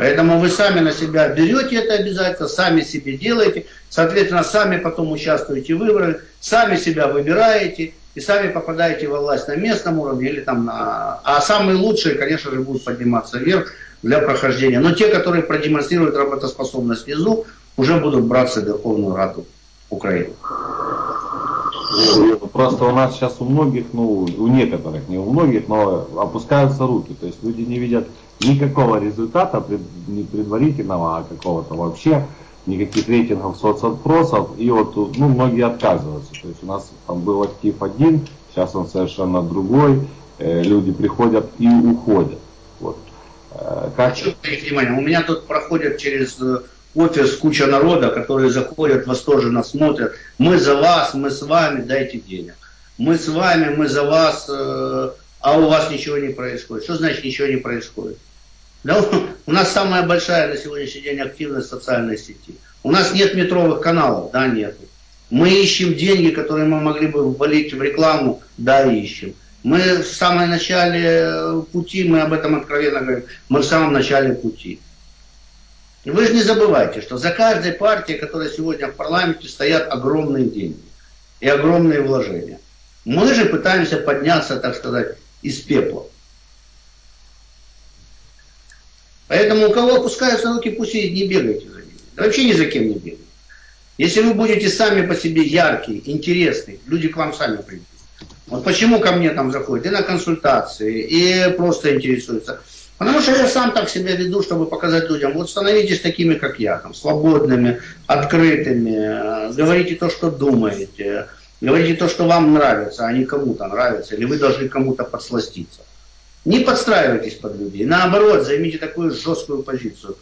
Поэтому вы сами на себя берете это обязательно, сами себе делаете, соответственно, сами потом участвуете в выборах, сами себя выбираете и сами попадаете во власть на местном уровне или там на... А самые лучшие, конечно же, будут подниматься вверх для прохождения. Но те, которые продемонстрируют работоспособность внизу, уже будут браться в Верховную Раду Украины. Просто у нас сейчас у многих, ну, у некоторых, не у многих, но опускаются руки. То есть люди не видят никакого результата не предварительного, а какого-то вообще, никаких рейтингов соцопросов, и вот ну, многие отказываются. То есть у нас там был актив один, сейчас он совершенно другой, э, люди приходят и уходят. Вот. Э, как... Хочу внимание, у меня тут проходят через э, офис куча народа, которые заходят, восторженно смотрят. Мы за вас, мы с вами, дайте денег. Мы с вами, мы за вас, э, а у вас ничего не происходит. Что значит ничего не происходит? Да, у нас самая большая на сегодняшний день активность социальной сети. У нас нет метровых каналов, да, нет. Мы ищем деньги, которые мы могли бы ввалить в рекламу, да, ищем. Мы в самом начале пути, мы об этом откровенно говорим, мы в самом начале пути. Вы же не забывайте, что за каждой партией, которая сегодня в парламенте, стоят огромные деньги и огромные вложения. Мы же пытаемся подняться, так сказать, из пепла. Поэтому у кого опускаются руки, пусть и не бегайте за ними. Да вообще ни за кем не бегайте. Если вы будете сами по себе яркие, интересные, люди к вам сами придут. Вот почему ко мне там заходят и на консультации, и просто интересуются. Потому что я сам так себя веду, чтобы показать людям, вот становитесь такими, как я, там, свободными, открытыми, говорите то, что думаете, говорите то, что вам нравится, а не кому-то нравится, или вы должны кому-то подсластиться. Не подстраивайтесь под людей, наоборот, займите такую жесткую позицию.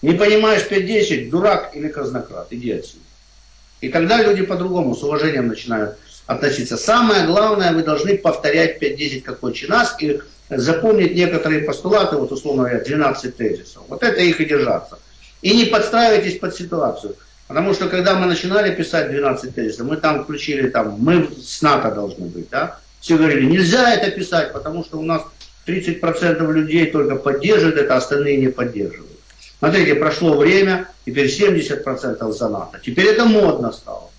Не понимаешь 5-10, дурак или казнократ, иди отсюда. И тогда люди по-другому, с уважением начинают относиться. Самое главное, вы должны повторять 5-10 как отче нас и запомнить некоторые постулаты, вот условно говоря, 12 тезисов. Вот это их и держаться. И не подстраивайтесь под ситуацию. Потому что когда мы начинали писать 12 тезисов, мы там включили, там, мы с НАТО должны быть, да? Все говорили, нельзя это писать, потому что у нас 30% людей только поддерживают это, остальные не поддерживают. Смотрите, прошло время, теперь 70% за НАТО. Теперь это модно стало.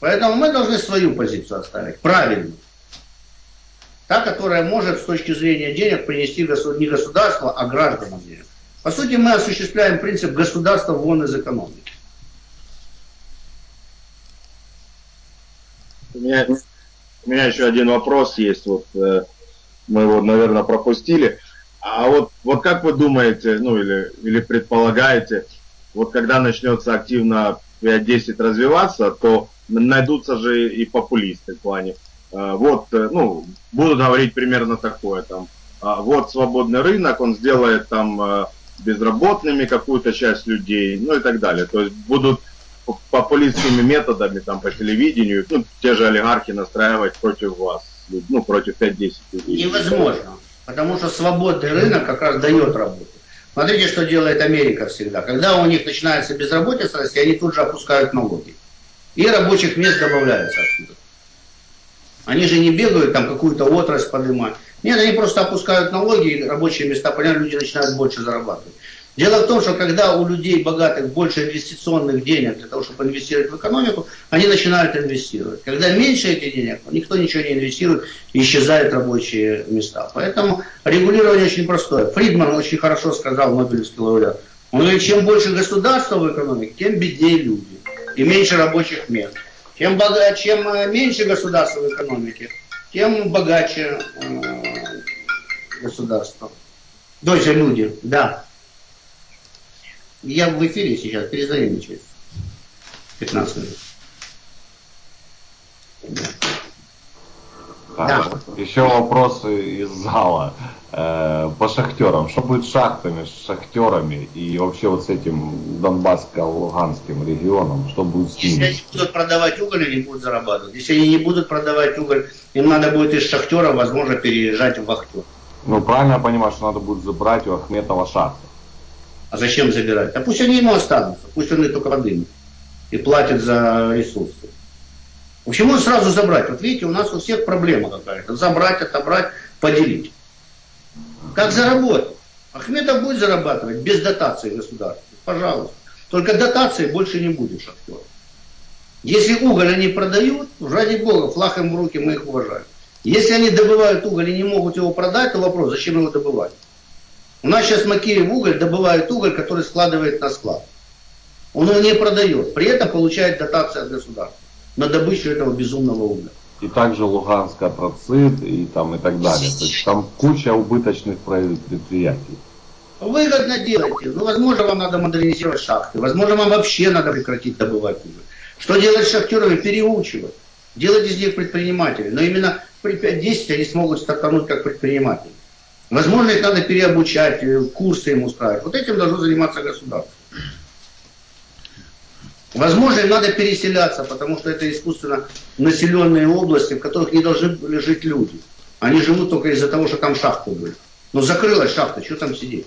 Поэтому мы должны свою позицию оставить, правильную. Та, которая может с точки зрения денег принести не государство, а гражданам денег. По сути, мы осуществляем принцип государства вон из экономики. У меня, у меня еще один вопрос есть. Вот э, мы его, наверное, пропустили. А вот, вот как вы думаете, ну или, или предполагаете, вот когда начнется активно 5-10 развиваться, то найдутся же и популисты в плане. Э, вот, э, ну, будут говорить примерно такое там. «А вот свободный рынок, он сделает там безработными какую-то часть людей, ну и так далее. То есть будут популистскими методами там по телевидению, ну, те же олигархи настраивать против вас, ну, против 5-10 людей. Невозможно, потому что свободный рынок как раз дает работу. Смотрите, что делает Америка всегда. Когда у них начинается безработица расти, они тут же опускают налоги. И рабочих мест добавляется оттуда. Они же не бегают там какую-то отрасль поднимать. Нет, они просто опускают налоги, и рабочие места, понятно, люди начинают больше зарабатывать. Дело в том, что когда у людей богатых больше инвестиционных денег для того, чтобы инвестировать в экономику, они начинают инвестировать. Когда меньше этих денег, никто ничего не инвестирует, исчезают рабочие места. Поэтому регулирование очень простое. Фридман очень хорошо сказал, Нобелевский лауреат. Он говорит, чем больше государства в экономике, тем беднее люди и меньше рабочих мест. Чем, богаче, чем э, меньше государства в экономике, тем богаче э, государство. То есть люди, да. Я в эфире сейчас, перезвони через 15 минут. Так, да. Еще вопросы из зала э, по шахтерам. Что будет с шахтами, с шахтерами и вообще вот с этим Донбасско-Луганским регионом? Что будет с ними? Если они будут продавать уголь, они будут зарабатывать. Если они не будут продавать уголь, им надо будет из шахтера, возможно, переезжать в вахтер. Ну, правильно я понимаю, что надо будет забрать у Ахметова шахты. А зачем забирать? А пусть они ему останутся, пусть он их только подымет и платит за ресурсы. Почему сразу забрать? Вот видите, у нас у всех проблема какая-то. Забрать, отобрать, поделить. Как заработать? Ахметов будет зарабатывать без дотации государства. Пожалуйста. Только дотации больше не будет шахтеров. Если уголь они продают, ради бога, флаг им в руки, мы их уважаем. Если они добывают уголь и не могут его продать, то вопрос, зачем его добывать? У нас сейчас Макеев уголь добывает уголь, который складывает на склад. Он его не продает, при этом получает дотации от государства на добычу этого безумного угля. И также Луганск атроцит и там и так далее. То есть там куча убыточных предприятий. Выгодно делайте. Ну, возможно, вам надо модернизировать шахты. Возможно, вам вообще надо прекратить добывать уголь. Что делать с шахтерами? Переучивать. Делать из них предпринимателей. Но именно при 5-10 они смогут стартануть как предприниматели. Возможно, их надо переобучать, э, курсы им устраивать. Вот этим должно заниматься государство. Возможно, им надо переселяться, потому что это искусственно населенные области, в которых не должны были жить люди. Они живут только из-за того, что там шахты были. Но закрылась шахта, что там сидеть?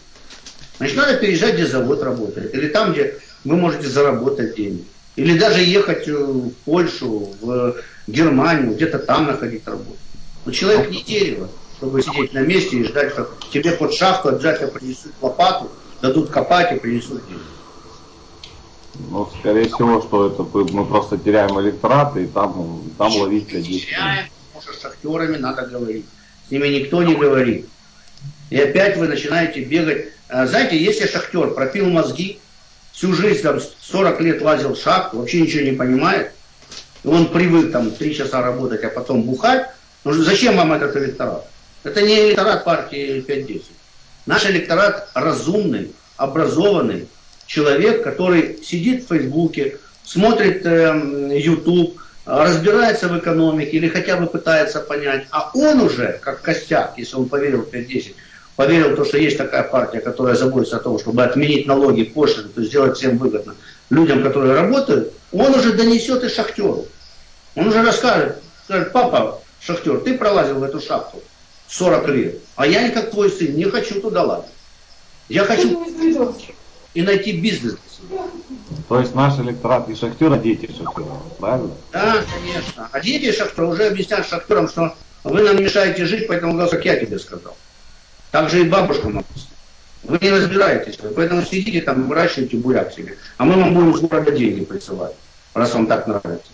Значит, надо переезжать, где завод работает. Или там, где вы можете заработать деньги. Или даже ехать э, в Польшу, в Германию, где-то там находить работу. Но человек не дерево чтобы сидеть на месте и ждать, как тебе под шахту обязательно принесут лопату, дадут копать и принесут деньги. Ну, скорее всего, что это мы просто теряем электораты и там, там ловить людей. Теряем, потому что с шахтерами надо говорить. С ними никто не говорит. И опять вы начинаете бегать. А, знаете, если шахтер пропил мозги, всю жизнь там 40 лет лазил в шахту, вообще ничего не понимает, и он привык там 3 часа работать, а потом бухать, ну зачем вам этот электорат? Это не электорат партии 5-10. Наш электорат разумный, образованный человек, который сидит в Фейсбуке, смотрит э, YouTube, разбирается в экономике или хотя бы пытается понять. А он уже, как костяк, если он поверил в 5-10, поверил в то, что есть такая партия, которая заботится о том, чтобы отменить налоги, пошлины, то есть сделать всем выгодно людям, которые работают, он уже донесет и шахтеру. Он уже расскажет, скажет, папа, шахтер, ты пролазил в эту шахту. 40 лет. А я, как твой сын, не хочу туда лазить. Я хочу и найти бизнес То есть наш электорат и шахтера, дети шахтера, правильно? Да, конечно. А дети шахтера уже объясняют шахтерам, что вы нам мешаете жить, поэтому голос, как я тебе сказал. Так же и бабушкам написано. Вы не разбираетесь, поэтому сидите там, выращивайте буряк себе. А мы вам будем с города деньги присылать, раз вам так нравится.